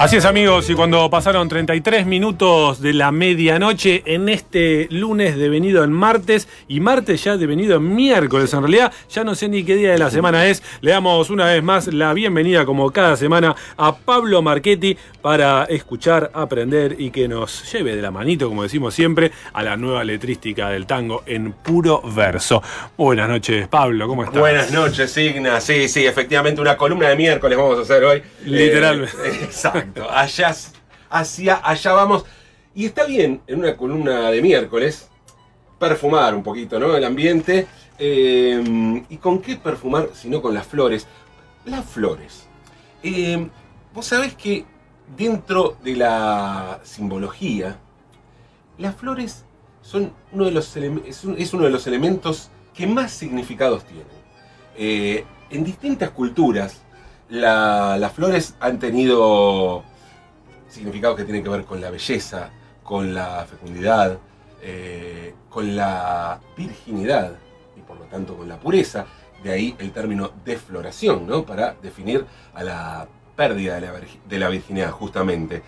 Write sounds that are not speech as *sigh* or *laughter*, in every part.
Así es amigos, y cuando pasaron 33 minutos de la medianoche en este lunes devenido en martes y martes ya devenido en miércoles, en realidad ya no sé ni qué día de la semana es, le damos una vez más la bienvenida como cada semana a Pablo Marchetti para escuchar, aprender y que nos lleve de la manito, como decimos siempre, a la nueva letrística del tango en puro verso. Buenas noches Pablo, ¿cómo estás? Buenas noches Signa, sí, sí, efectivamente una columna de miércoles vamos a hacer hoy. Literalmente. Eh, *laughs* exacto allá, hacia allá vamos. Y está bien en una columna de miércoles perfumar un poquito, ¿no? El ambiente. Eh, ¿Y con qué perfumar si no con las flores? Las flores. Eh, vos sabés que dentro de la simbología, las flores son uno de los es, uno de los elementos que más significados tienen. Eh, en distintas culturas, las flores han tenido significados que tienen que ver con la belleza, con la fecundidad, eh, con la virginidad y por lo tanto con la pureza. De ahí el término defloración, ¿no? Para definir a la pérdida de la, virginidad, justamente.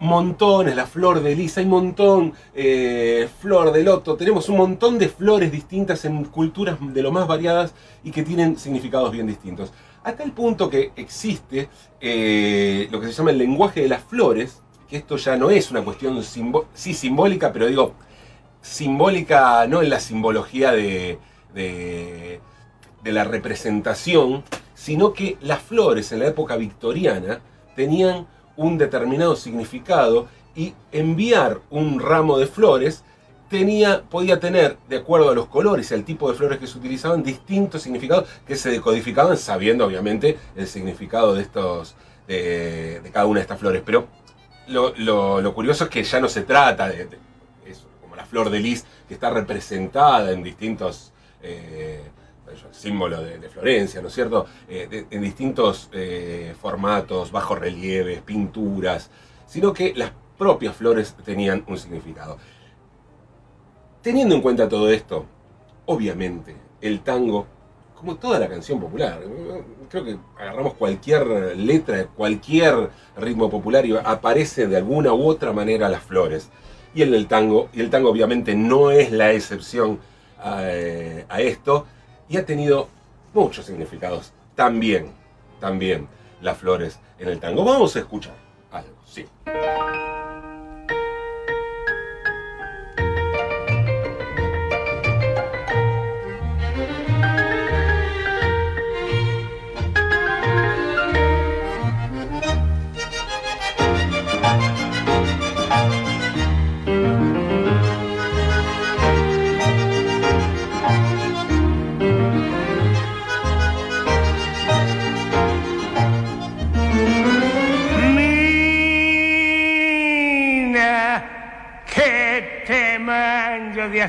Montones, la flor de lisa, hay montón, eh, flor de loto, tenemos un montón de flores distintas en culturas de lo más variadas y que tienen significados bien distintos. Hasta el punto que existe eh, lo que se llama el lenguaje de las flores, que esto ya no es una cuestión sí simbólica, pero digo, simbólica no en la simbología de, de, la representación, sino que las flores en la época victoriana tenían un determinado significado y enviar un ramo de flores podía tener, de acuerdo a los colores y al tipo de flores que se utilizaban, distintos significados que se decodificaban sabiendo, obviamente, el significado de estos, de, cada una de estas flores. Pero lo, curioso es que ya no se trata de, eso, como la flor de lis, que está representada en distintos eh, símbolos de, Florencia, ¿no es cierto? Eh, en distintos eh, formatos, bajos relieves, pinturas, sino que las propias flores tenían un significado. Teniendo en cuenta todo esto, obviamente, el tango, como toda la canción popular, creo que agarramos cualquier letra, cualquier ritmo popular y aparece de alguna u otra manera las flores. Y el tango, y el tango obviamente no es la excepción a, eh, a esto, y ha tenido muchos significados también, también las flores en el tango. Vamos a escuchar algo, sí.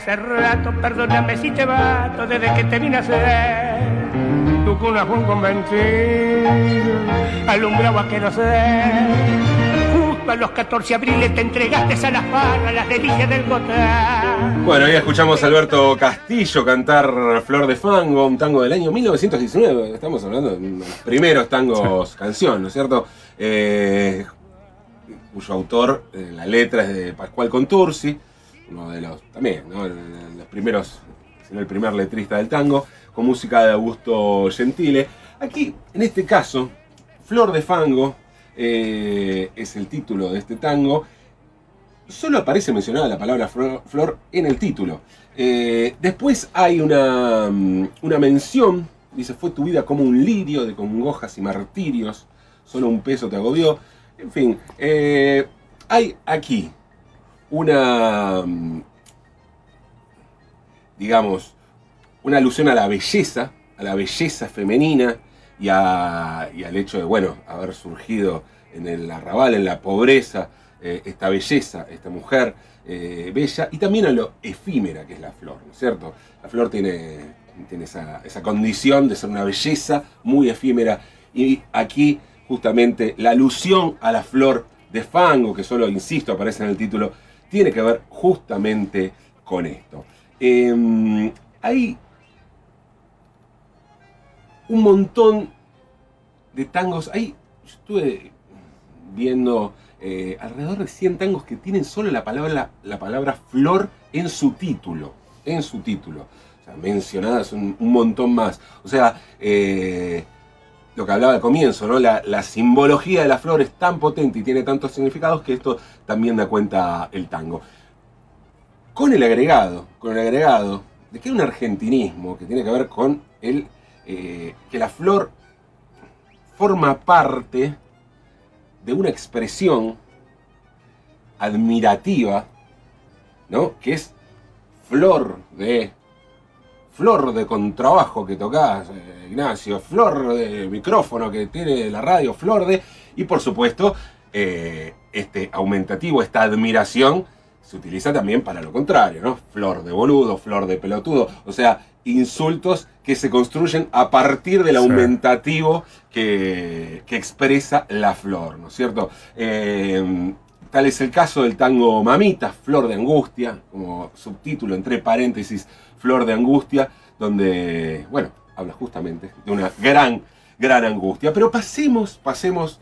Hace rato, perdóname si te bato desde que te vine a hacer. Tu cuna fue un convencido, alumbraba que no sé. Justo a los 14 abriles te entregaste a las barras, las delicias del gotán. Bueno, ahí escuchamos a Alberto Castillo cantar Flor de Fango, un tango del año 1919. Estamos hablando de los primeros tangos canción, ¿no es cierto? Eh, cuyo autor, eh, la letra es de Pascual Contursi uno de los, también, ¿no? los primeros, sino el primer letrista del tango, con música de Augusto Gentile. Aquí, en este caso, Flor de Fango eh, es el título de este tango. Solo aparece mencionada la palabra flor, en el título. Eh, después hay una, mm, una mención, dice, fue tu vida como un lirio de congojas y martirios, solo un peso te agobió. En fin, eh, hay aquí una, mm, digamos, una alusión a la belleza, a la belleza femenina y, al hecho de, bueno, haber surgido en el arrabal, en la pobreza, eh, esta belleza, esta mujer eh, bella, y también a lo efímera que es la flor, ¿no es cierto? La flor tiene, tiene esa, esa condición de ser una belleza muy efímera, y aquí justamente la alusión a la flor de fango, que solo, insisto, aparece en el título, tiene que ver justamente con esto. Em, hay un montón de tangos. Ahí yo estuve viendo eh, alrededor de 100 tangos que tienen solo la palabra, la palabra flor en su título. En su título. O sea, mencionadas un, un montón más. O sea, eh, lo que hablaba al comienzo, ¿no? La, simbología de la flor es tan potente y tiene tantos significados que esto también da cuenta el tango. Con el agregado, con el agregado de que hay un argentinismo que tiene que ver con el, eh, que la flor forma parte de una expresión admirativa, ¿no? Que es flor de flor de contrabajo que tocas, eh, Ignacio, flor de micrófono que tiene la radio, flor de... Y por supuesto, eh, este aumentativo, esta admiración, se utiliza también para lo contrario, ¿no? Flor de boludo, flor de pelotudo, o sea, insultos que se construyen a partir del aumentativo que, que, expresa la flor, ¿no es cierto? Eh, tal es el caso del tango Mamita, Flor de Angustia, como subtítulo entre paréntesis, Flor de Angustia, donde, bueno, habla justamente de una gran, gran angustia. Pero pasemos, pasemos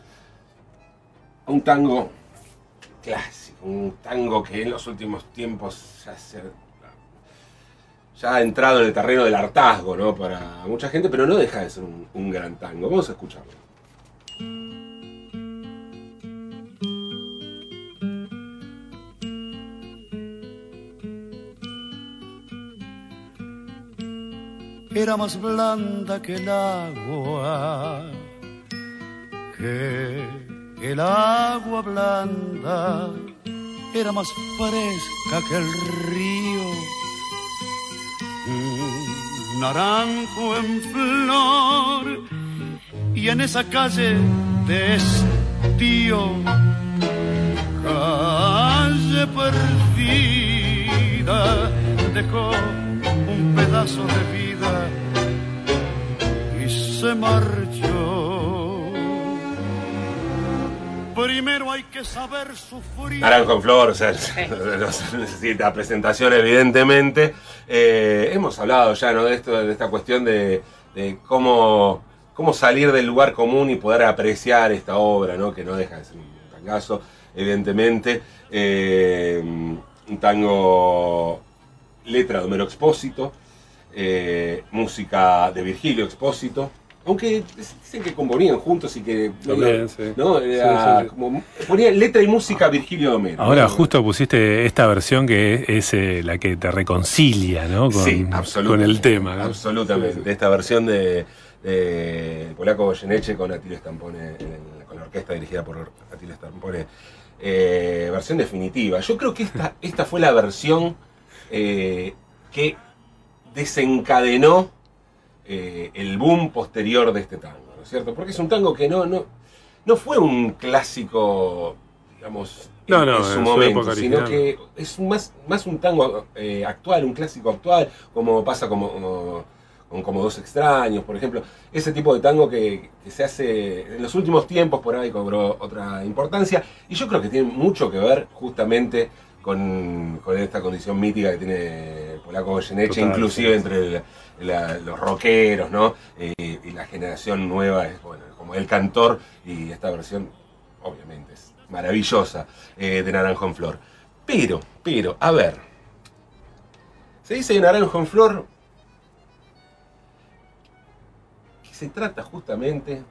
a un tango clásico, un tango que en los últimos tiempos ya, ya ha entrado en el terreno del hartazgo, ¿no? Para mucha gente, pero no deja de ser un, un gran tango. Vamos a escucharlo. Era más blanda que el agua, que el agua blanda era más fresca que el río. Un naranjo en flor y en esa calle de estío, calle perdida, dejó un pedazo de vida y se marchó. Primero hay que saber sufrir. Naranjo en flor, o sea, no *laughs* necesita presentación evidentemente. Eh, hemos hablado ya ¿no? de esto, de esta cuestión de, de, cómo, cómo salir del lugar común y poder apreciar esta obra, ¿no? que no deja de ser un tangazo, evidentemente. Eh, un tango letra de Homero Expósito, eh, música de Virgilio Expósito, aunque dicen que componían juntos y que También, sí. ¿no? Era Sí, sí, sí. como ponía letra y música Virgilio de Homero. Ahora ¿no? justo pusiste esta versión que es, es, eh, la que te reconcilia, ¿no? Con, sí, con el tema. ¿no? Absolutamente. Sí, sí. Esta versión de, de Polaco Goyeneche con Atilio Stampone, en- con la orquesta dirigida por Atilio Stampone. eh, versión definitiva. Yo creo que esta, esta fue la versión eh, que desencadenó eh, el boom posterior de este tango, ¿no es cierto? Porque es un tango que no, no, no fue un clásico, digamos, en, No, no, en su en su momento, sino que es más, más un tango eh, actual, un clásico actual, como pasa como, como- con Como Dos Extraños, por ejemplo. Ese tipo de tango que, que se hace en los últimos tiempos, por ahí cobró otra importancia, y yo creo que tiene mucho que ver justamente con, con esta condición mítica que tiene Polaco Goyeneche, inclusive sí, entre la- los rockeros, ¿no? Eh, y la generación nueva, es bueno, como el cantor, y esta versión, obviamente, es maravillosa, eh, de Naranjo en Flor. Pero, pero, a ver, se dice de Naranjo en Flor que se trata justamente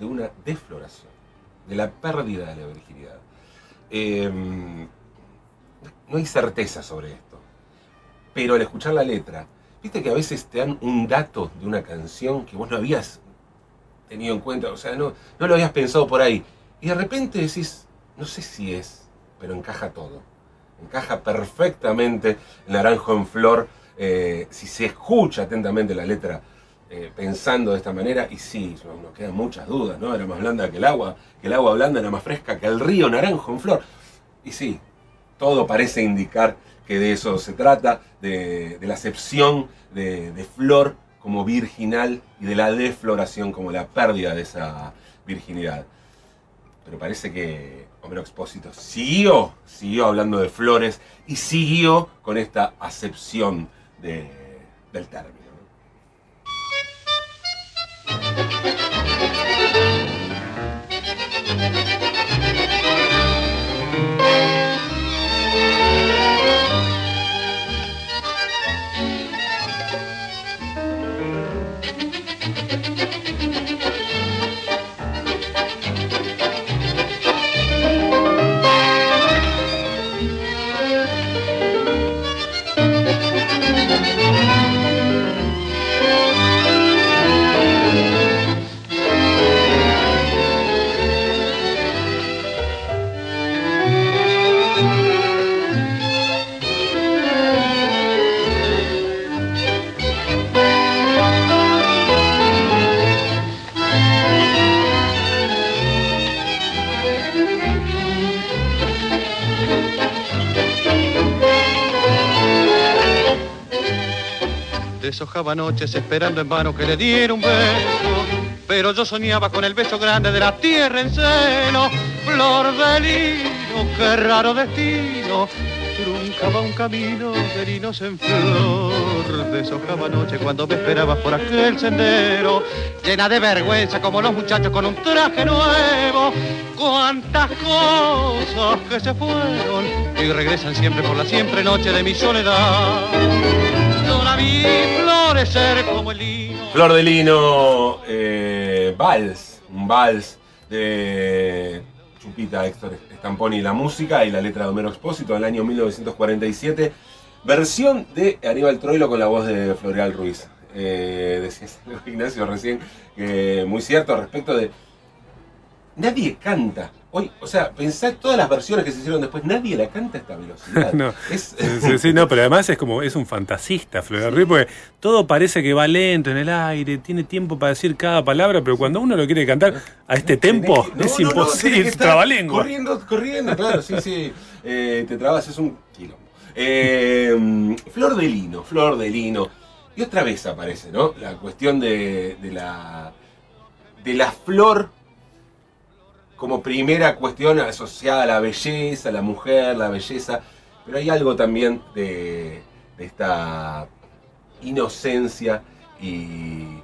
de una defloración, de la pérdida de la virginidad. Eh, no hay certeza sobre esto, pero al escuchar la letra, viste que a veces te dan un dato de una canción que vos no habías tenido en cuenta, o sea, no, no lo habías pensado por ahí, y de repente decís, no sé si es, pero encaja todo. Encaja perfectamente el naranjo en flor, eh, si se escucha atentamente la letra eh, pensando de esta manera, y sí, no- nos quedan muchas dudas, ¿no? Era más blanda que el agua, que el agua blanda era más fresca que el río naranjo en flor. Y sí, todo parece indicar que de eso se trata, de, la acepción de, flor como virginal y de la defloración como la pérdida de esa virginidad. Pero parece que Homero Expósito siguió, siguió hablando de flores y siguió con esta acepción de- del término. Deshojaba noches esperando en vano que le diera un beso, pero yo soñaba con el beso grande de la tierra en seno. Flor de lino, qué raro destino, truncaba un camino de linos en flor. Deshojaba noche cuando me esperabas por aquel sendero, llena de vergüenza como los muchachos con un traje nuevo. Cuántas cosas que se fueron y regresan siempre por la siempre noche de mi soledad. Como el lino. Flor de Lino, eh, Vals, un vals de Chupita Héctor Stamponi, la música y la letra de Homero Expósito del año 1947, versión de Aníbal Troilo con la voz de Floreal Ruiz. Eh, decía *laughs* Ignacio recién, que muy cierto respecto de... Nadie canta. Hoy, o sea, pensá todas las versiones que se hicieron después, nadie la canta a esta velocidad. *laughs* No. Es- Sí, sí, sí, no, pero además es como, es un fantasista, Flor Ruiz, porque todo parece que va lento en el aire, tiene tiempo para decir cada palabra, pero cuando uno lo quiere cantar a este tempo, que- es no, imposible, es trabalengua. Corriendo, corriendo, claro, sí, sí. Eh, te trabas, es un quilombo. Eh, flor de lino, flor de lino. Y otra vez aparece, ¿no? La cuestión de, de la, de la flor como primera cuestión asociada a la belleza, a la mujer, la belleza. Pero hay algo también de, esta inocencia y,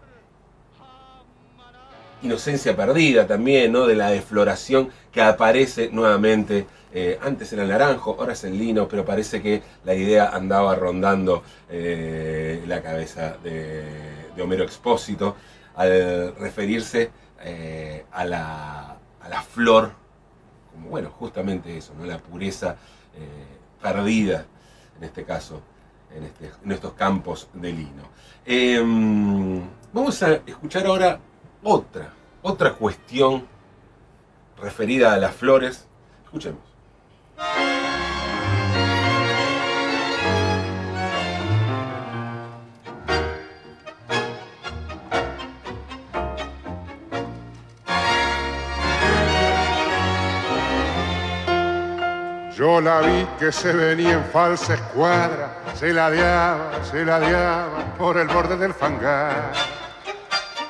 inocencia perdida también, ¿no? De la defloración que aparece nuevamente. eh, antes era el naranjo, ahora es el lino, pero parece que la idea andaba rondando eh, la cabeza de, de Homero Expósito al referirse eh, a, la, a la flor, como bueno, justamente eso, ¿no? La pureza eh, perdida, en este caso, en, este- en estos campos de lino. Em, vamos a escuchar ahora otra, otra cuestión referida a las flores. Escuchemos. Yo la vi que se venía en falsa escuadra, se ladeaba, se ladeaba por el borde del fangar.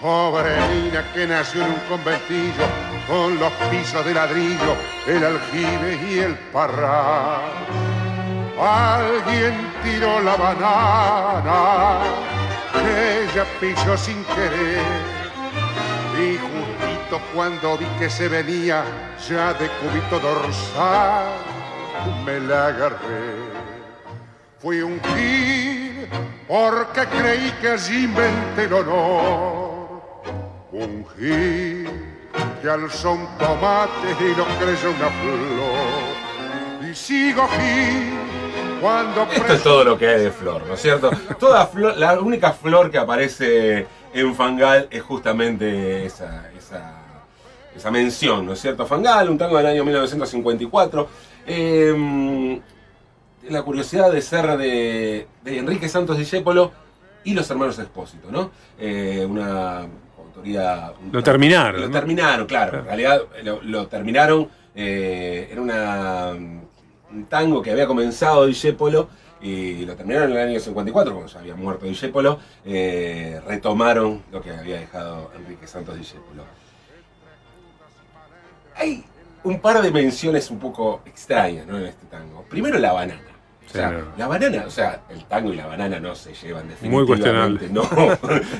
Pobre niña que nació en un conventillo con los pisos de ladrillo, el aljibe y el parral. Alguien tiró la banana ella pisó sin querer. Y justito cuando vi que se venía ya de cubito dorsal, me la agarré. Fui un gil porque creí que allí inventé el honor. Un gil que alzó un tomate y lo creyó una flor. Y sigo gil cuando Esto es todo lo que hay de flor, ¿no es cierto? Toda flor, la única flor que aparece en Fangal es justamente esa, esa, esa mención, ¿no es cierto? Fangal, un tango del año 1954. Eh, la curiosidad de ser de, de Enrique Santos Discépolo y los hermanos Expósito, ¿no? Eh, una autoría... un- Lo terminaron, Lo ¿no? terminaron, claro. Claro. En realidad lo, lo terminaron, eh, era una, un tango que había comenzado Discépolo y lo terminaron en el año 54, cuando ya había muerto Discépolo, eh, retomaron lo que había dejado Enrique Santos Discépolo. Hay un par de menciones un poco extrañas ¿no? en este tango. Primero la banana. O sea, Sí, no. la banana, o sea, el tango y la banana no se llevan Muy definitivamente. *laughs* No,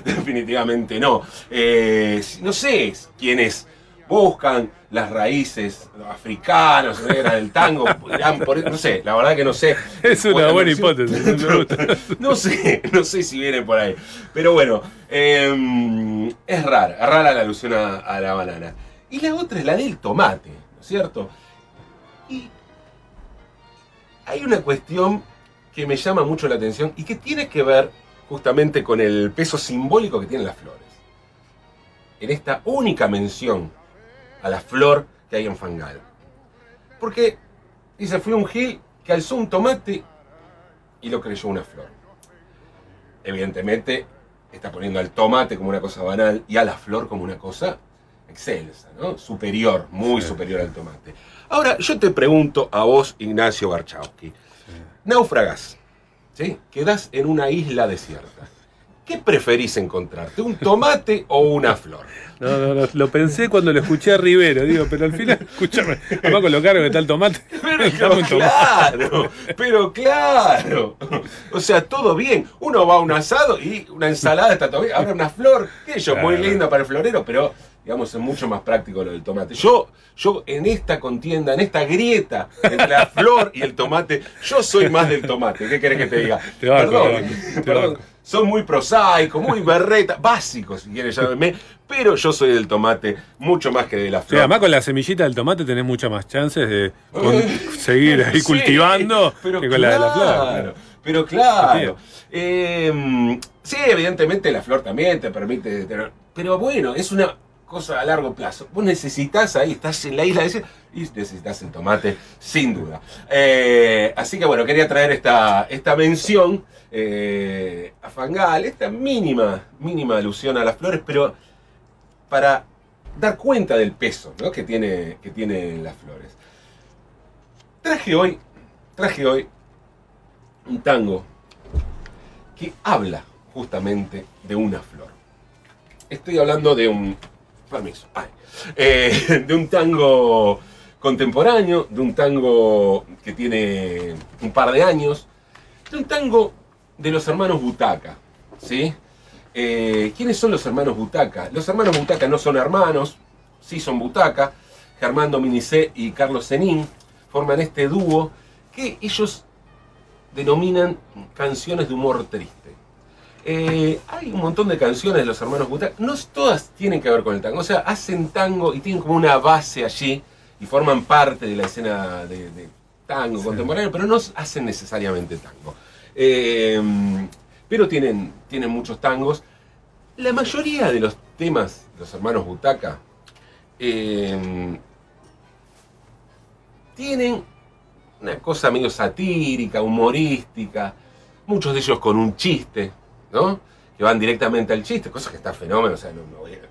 definitivamente no. Eh, no sé quiénes buscan las raíces africanas negras del tango. por- no sé, la verdad que no sé. Es una buena hipótesis, *laughs* no sé, no sé si viene por ahí. Pero bueno, eh, es rara, rara la alusión a, a la banana. Y la otra es la del tomate, ¿no es cierto? Y hay una cuestión que me llama mucho la atención y que tiene que ver justamente con el peso simbólico que tienen las flores. En esta única mención a la flor que hay en Fangal. Porque dice, fue un gil que alzó un tomate y lo creyó una flor. Evidentemente está poniendo al tomate como una cosa banal y a la flor como una cosa excelsa, ¿no? Superior, muy Sí. superior al tomate. Ahora, yo te pregunto a vos, Ignacio Barchowski. Náufragas, ¿sí? Quedás en una isla desierta. ¿Qué preferís encontrarte? ¿Un tomate o una flor? No, no, no, lo pensé cuando lo escuché a Rivero, digo, pero al final, escúchame, además con lo caro que está el tomate. *laughs* Pero tomate. claro, pero claro. O sea, todo bien. Uno va a un asado y una ensalada está todo bien. Ahora una flor, que yo, muy linda para el florero, pero digamos es mucho más práctico lo del tomate. Yo, yo en esta contienda, en esta grieta entre la flor y el tomate, yo soy más del tomate. ¿Qué querés que te diga? Te banco, perdón, te banco, te perdón. banco. Son muy prosaicos, muy berreta, básicos si quieres llamarme, pero yo soy del tomate mucho más que de la Sí, flor. además con la semillita del tomate tenés muchas más chances de con- seguir ahí *laughs* Sí, cultivando pero que con la de la flor. claro, Pero claro. Eh, sí, evidentemente la flor también te permite tener. Pero bueno, es una cosa a largo plazo. Vos necesitas ahí, estás en la isla de y necesitas el tomate, sin duda. Eh, así que bueno, quería traer esta, esta mención eh, a Fangal, esta mínima, mínima alusión a las flores, pero para dar cuenta del peso ¿no? que, tiene, que tienen las flores. Traje hoy, traje hoy un tango que habla justamente de una flor. Estoy hablando de un. Eh, *laughs* de un tango contemporáneo, de un tango que tiene un par de años, de un tango de los hermanos Butaca. ¿Sí? Eh, ¿Quiénes son los hermanos Butaca? Los hermanos Butaca no son hermanos, sí son Butaca. Germán Dominicé y Carlos Zenín forman este dúo que ellos denominan canciones de humor triste. Eh, hay un montón de canciones de los hermanos Butaca, no todas tienen que ver con el tango, o sea, hacen tango y tienen como una base allí y forman parte de la escena de, de tango contemporáneo, pero no hacen necesariamente tango. Eh, pero tienen, tienen muchos tangos. La mayoría de los temas de los hermanos Butaca eh, tienen una cosa medio satírica, humorística, muchos de ellos con un chiste, Que van directamente al chiste, cosa que está fenómeno, o sea, no,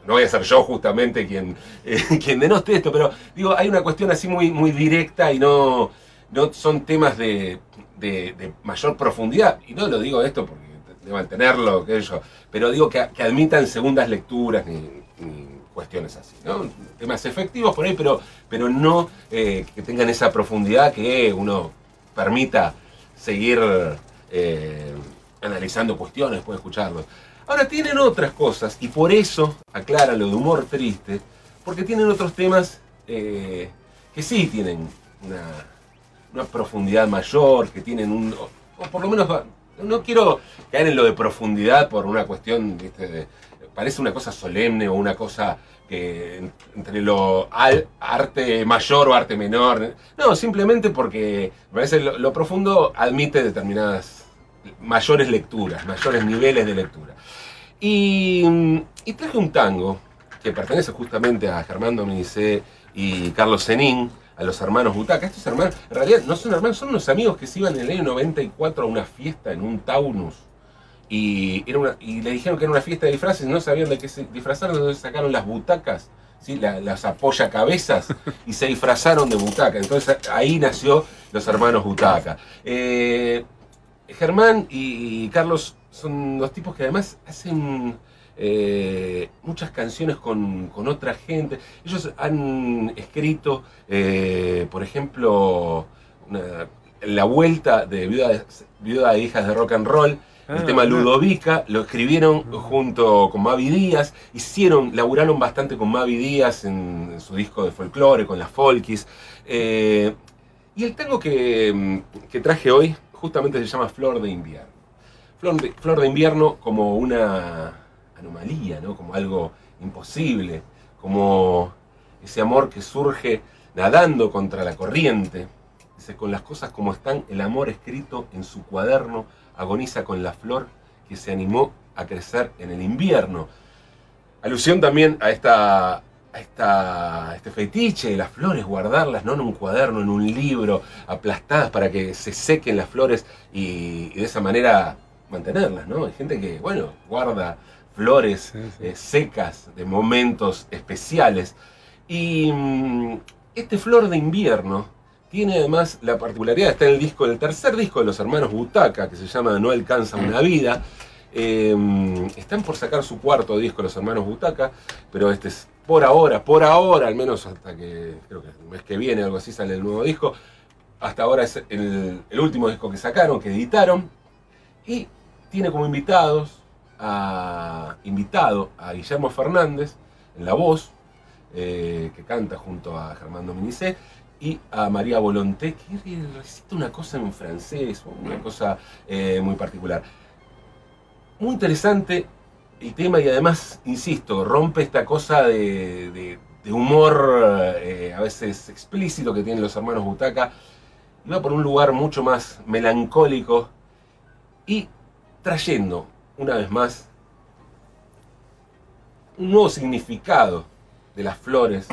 voy, a, ser yo justamente quien, *laughs* eh, quien denote esto, pero digo, hay una cuestión así muy, muy directa y no, no son temas de, de- de mayor profundidad, y no lo digo esto porque deban tenerlo, qué sé yo, pero digo que, admitan segundas lecturas ni, ni cuestiones así, ¿no? Temas efectivos por ahí, pero, pero no eh, que tengan esa profundidad que uno permita seguir eh, analizando cuestiones, puede escucharlos. Ahora tienen otras cosas, y por eso aclaran lo de humor triste, porque tienen otros temas eh, que sí tienen una, una profundidad mayor, que tienen un. o, o por lo menos. No quiero caer en lo de profundidad por una cuestión, ¿viste? de- parece una cosa solemne o una cosa que en- entre lo al- arte mayor o arte menor. No, simplemente porque parece lo, lo profundo admite determinadas mayores lecturas, mayores niveles de lectura. Y, y traje un tango que pertenece justamente a Germán Dominicé y Carlos Zenín, a los hermanos Butaca. Estos hermanos, en realidad no son hermanos, son unos amigos que se iban en el año 94 a una fiesta en un Taunus. y, era una- y le dijeron que era una fiesta de disfraces, no sabían de qué se disfrazaron, entonces sacaron las butacas, ¿sí? La- las apoyacabezas, y se disfrazaron de butaca. Entonces ahí nació los hermanos Butaca. Eh, Germán y Carlos son dos tipos que además hacen eh, muchas canciones con, con otra gente. Ellos han escrito, eh, por ejemplo, una- La Vuelta de Viuda, Viuda de Hijas de Rock and Roll. El Ah, tema. Ludovica lo escribieron junto con Mavi Díaz, hicieron, laburaron bastante con Mavi Díaz en, en su disco de folclore, con las folkis. Eh, y el tango que, que traje hoy justamente se llama Flor de Invierno. Flor de, Flor de Invierno como una anomalía, ¿no? como algo imposible, como ese amor que surge nadando contra la corriente. Dice, con las cosas como están, el amor escrito en su cuaderno agoniza con la flor que se animó a crecer en el invierno. Alusión también a esta esta, este fetiche de las flores, guardarlas no en un cuaderno, en un libro, aplastadas para que se sequen las flores y, y de esa manera mantenerlas, ¿no? Hay gente que, bueno, guarda flores Sí, sí. eh, secas de momentos especiales. Y mm, este flor de invierno tiene además la particularidad, está en el disco, el tercer disco de los hermanos Butaca, que se llama No alcanza una vida. Eh, están por sacar su cuarto disco los hermanos Butaca, pero este es por ahora, por ahora, al menos hasta que creo que el mes que viene, algo así, sale el nuevo disco. Hasta ahora es el, último disco que sacaron, que editaron. Y tiene como invitados a, invitado a Guillermo Fernández en la voz, eh, que canta junto a Germán Dominicé, y a María Volonté, que recita una cosa en francés, una cosa eh, muy particular. Muy interesante el tema y además, insisto, rompe esta cosa de, humor eh, a veces explícito que tienen los hermanos Butaca y va por un lugar mucho más melancólico y trayendo, una vez más, un nuevo significado de las flores,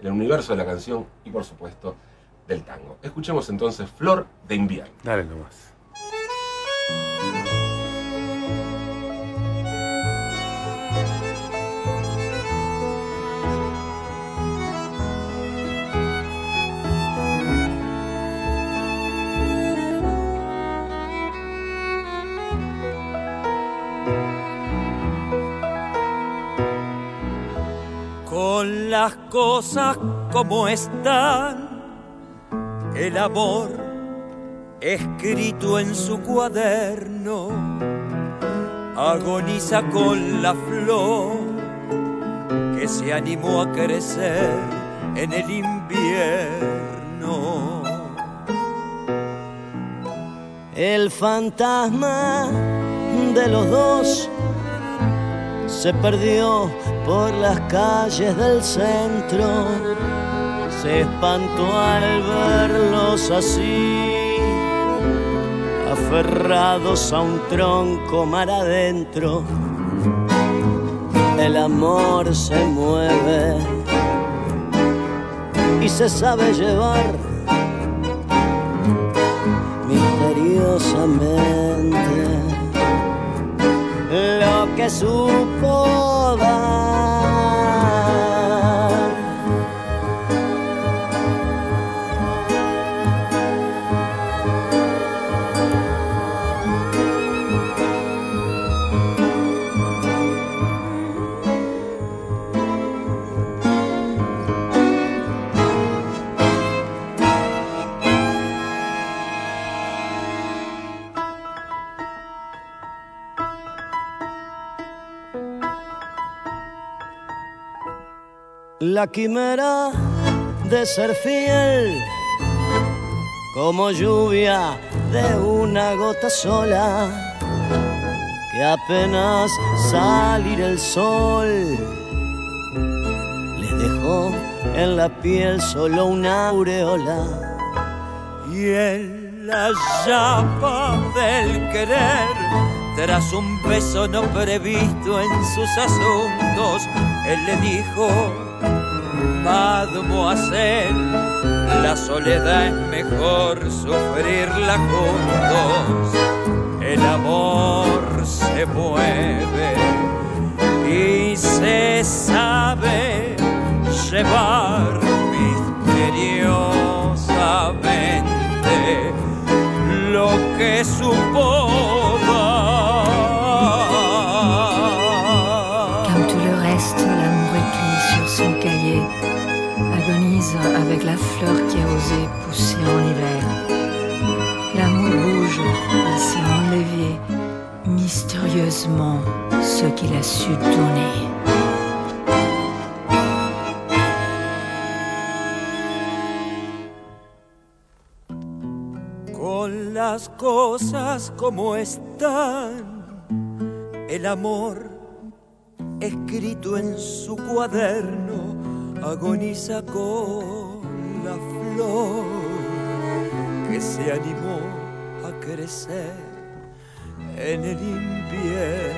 el universo de la canción y por supuesto del tango. Escuchemos entonces Flor de invierno. Dale nomás. Las cosas como están, el amor escrito en su cuaderno agoniza con la flor que se animó a crecer en el invierno. El fantasma de los dos se perdió por las calles del centro. Se espantó al verlos así, aferrados a un tronco mar adentro. El amor se mueve y se sabe llevar misteriosamente lo que supo dar. La quimera de ser fiel, como lluvia de una gota sola, que apenas salir el sol les dejó en la piel solo una aureola. y en la llama del querer, tras un beso no previsto en sus asuntos, él le dijo, Mademoiselle, la soledad es mejor sufrirla juntos. el amor se mueve y se sabe llevar misteriosamente lo que supo la fleur qui a osé pousser en hiver. L'amour bouge, il s'est enlevé mystérieusement ce qu'il a su donner. con las cosas como están. El amor escrito en su cuaderno agoniza con que se animó a crecer en el invierno.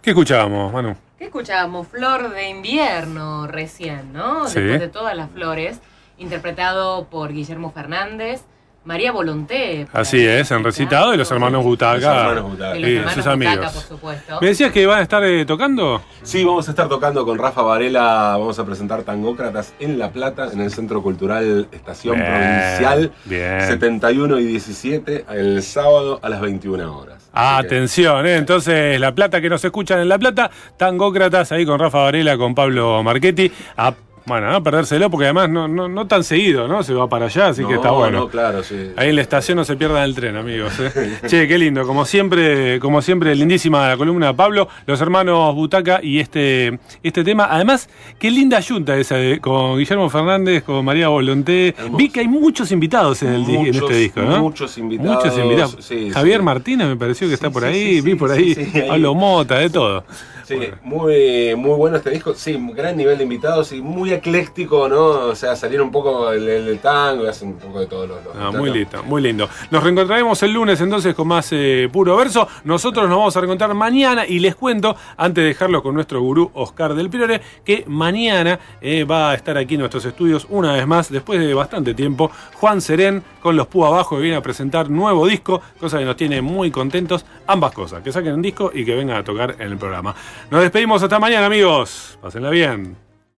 ¿Qué escuchábamos, Manu? ¿Qué escuchábamos? Flor de invierno recién, ¿no? Sí. Después de todas las flores, interpretado por Guillermo Fernández, María Volonté. Así es, en recitado y los hermanos Butaca. Los hermanos Butaca. Y los Sí, hermanos sus Butaca, amigos. por supuesto. ¿Me decías que van a estar eh, tocando? Sí, vamos a estar tocando con Rafa Varela, vamos a presentar Tangócratas en La Plata, en el Centro Cultural Estación Bien, Provincial, bien. 71 y 17, el sábado a las 21 horas. Que- Atención, ¿eh? entonces La Plata que nos escuchan en La Plata, Tangócratas ahí con Rafa Varela, con Pablo Marchetti. A, bueno, a perdérselo porque además no, no, no tan seguido, ¿no? Se va para allá, así que No, está bueno. No, claro, sí. Ahí en la estación no se pierdan el tren, amigos. ¿eh? *laughs* che, qué lindo. Como siempre, como siempre, lindísima la columna de Pablo, los hermanos Butaca y este, este tema. Además, qué linda yunta esa de- con Guillermo Fernández, con María Volonté. Hermoso. Vi que hay muchos invitados en, el, en este disco, ¿no? muchos invitados, Muchos invitados. sí, Javier sí. Martínez me pareció que está por ahí. Vi por ahí. Pablo Mota, de todo. Sí, muy, muy bueno este disco, sí, gran nivel de invitados y muy ecléctico, ¿no? O sea, salieron un poco el, el tango y hacen un poco de todos los... los Ah, muy lindo, muy lindo. Nos reencontraremos el lunes entonces con más eh, puro verso. Nosotros nos vamos a reencontrar mañana y les cuento, antes de dejarlo con nuestro gurú Oscar del Priore, que mañana eh, va a estar aquí en nuestros estudios una vez más, después de bastante tiempo, Juan Serén con los Pú Abajo que viene a presentar nuevo disco, cosa que nos tiene muy contentos. Ambas cosas, que saquen un disco y que vengan a tocar en el programa. Nos despedimos hasta mañana, amigos. Pásenla bien.